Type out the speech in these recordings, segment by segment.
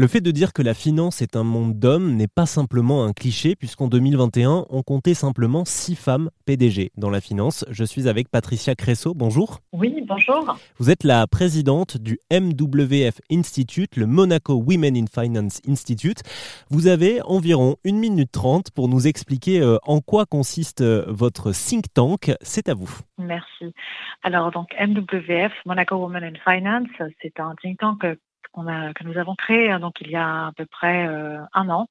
Le fait de dire que la finance est un monde d'hommes n'est pas simplement un cliché, puisqu'en 2021, on comptait simplement six femmes PDG dans la finance. Je suis avec Patricia Cresso. Bonjour. Oui, bonjour. Vous êtes la présidente du MWF Institute, le Monaco Women in Finance Institute. Vous avez environ une minute trente pour nous expliquer euh, en quoi consiste euh, votre think tank. C'est à vous. Merci. Alors, donc, MWF, Monaco Women in Finance, c'est un think tank a, que nous avons créé hein, donc il y a à peu près euh, un an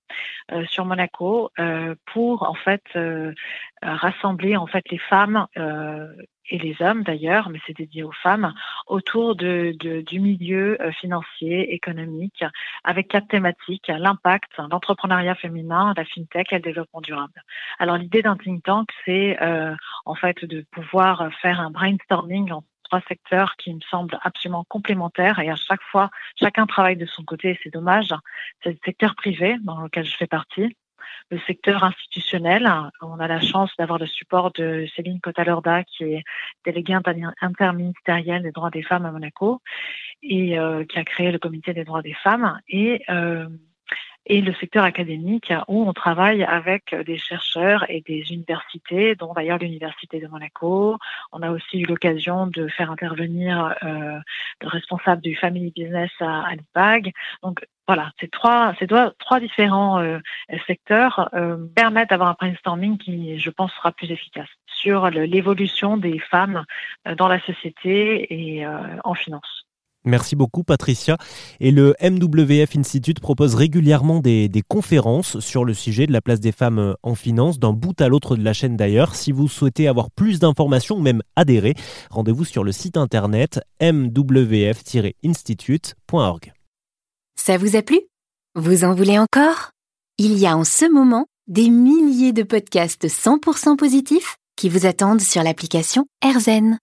euh, sur Monaco euh, pour en fait rassembler en fait les femmes et les hommes d'ailleurs, mais c'est dédié aux femmes, autour de, de, du milieu financier, économique, avec quatre thématiques l'impact, l'entrepreneuriat féminin, la fintech et le développement durable. Alors l'idée d'un think tank, c'est en fait de pouvoir faire un brainstorming trois secteurs qui me semblent absolument complémentaires et à chaque fois, chacun travaille de son côté c'est dommage. C'est le secteur privé dans lequel je fais partie. Le secteur institutionnel, on a la chance d'avoir le support de Céline Cotalorda, qui est déléguée interministérielle des droits des femmes à Monaco et euh, qui a créé le comité des droits des femmes. Et euh, et le secteur académique où on travaille avec des chercheurs et des universités, dont d'ailleurs l'Université de Monaco. On a aussi eu l'occasion de faire intervenir euh, le responsable du Family Business à, à l'IPAG. Donc voilà, ces trois, ces trois, trois différents euh, secteurs euh, permettent d'avoir un brainstorming qui, je pense, sera plus efficace sur l'évolution des femmes euh, dans la société et euh, en finance. Merci beaucoup Patricia. Et le MWF Institute propose régulièrement des, conférences sur le sujet de la place des femmes euh, en finance, d'un bout à l'autre de la chaîne d'ailleurs. Si vous souhaitez avoir plus d'informations ou même adhérer, rendez-vous sur le site internet mwf-institute.org. Ça vous a plu? Vous en voulez encore? Il y a en ce moment des milliers de podcasts 100% positifs qui vous attendent sur l'application AirZen.